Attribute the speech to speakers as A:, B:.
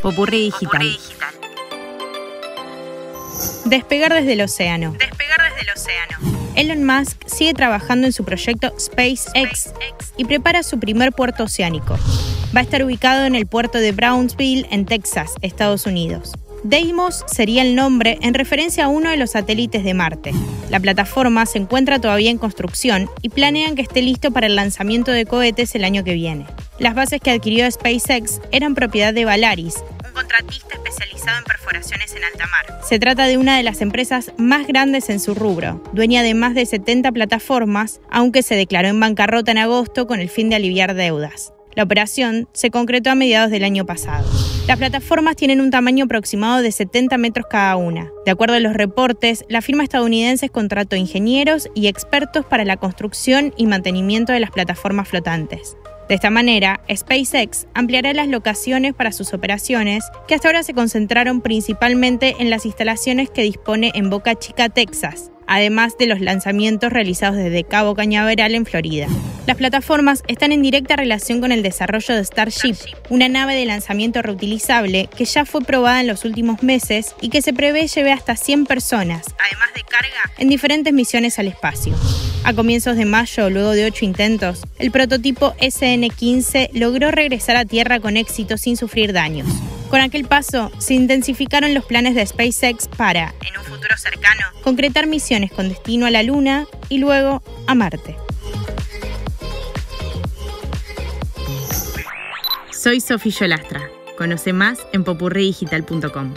A: Popurrí digital.
B: Despegar desde el océano.
A: Despegar desde el océano.
B: Elon Musk sigue trabajando en su proyecto SpaceX y prepara su primer puerto oceánico. Va a estar ubicado en el puerto de Brownsville, en Texas, Estados Unidos. Deimos sería el nombre en referencia a uno de los satélites de Marte. La plataforma se encuentra todavía en construcción y planean que esté listo para el lanzamiento de cohetes el año que viene. Las bases que adquirió SpaceX eran propiedad de Valaris, un contratista especializado en perforaciones en alta mar. Se trata de una de las empresas más grandes en su rubro, dueña de más de 70 plataformas, aunque se declaró en bancarrota en agosto con el fin de aliviar deudas. La operación se concretó a mediados del año pasado. Las plataformas tienen un tamaño aproximado de 70 metros cada una. De acuerdo a los reportes, la firma estadounidense contrató ingenieros y expertos para la construcción y mantenimiento de las plataformas flotantes. De esta manera, SpaceX ampliará las locaciones para sus operaciones, que hasta ahora se concentraron principalmente en las instalaciones que dispone en Boca Chica, Texas, además de los lanzamientos realizados desde Cabo Cañaveral en Florida. Las plataformas están en directa relación con el desarrollo de Starship, una nave de lanzamiento reutilizable que ya fue probada en los últimos meses y que se prevé lleve hasta 100 personas, además de carga, en diferentes misiones al espacio. A comienzos de mayo, luego de ocho intentos, el prototipo SN-15 logró regresar a Tierra con éxito sin sufrir daños. Con aquel paso, se intensificaron los planes de SpaceX para, en un futuro cercano, concretar misiones con destino a la Luna y luego a Marte.
A: Soy Sofía Yolastra. Conoce más en popurridigital.com.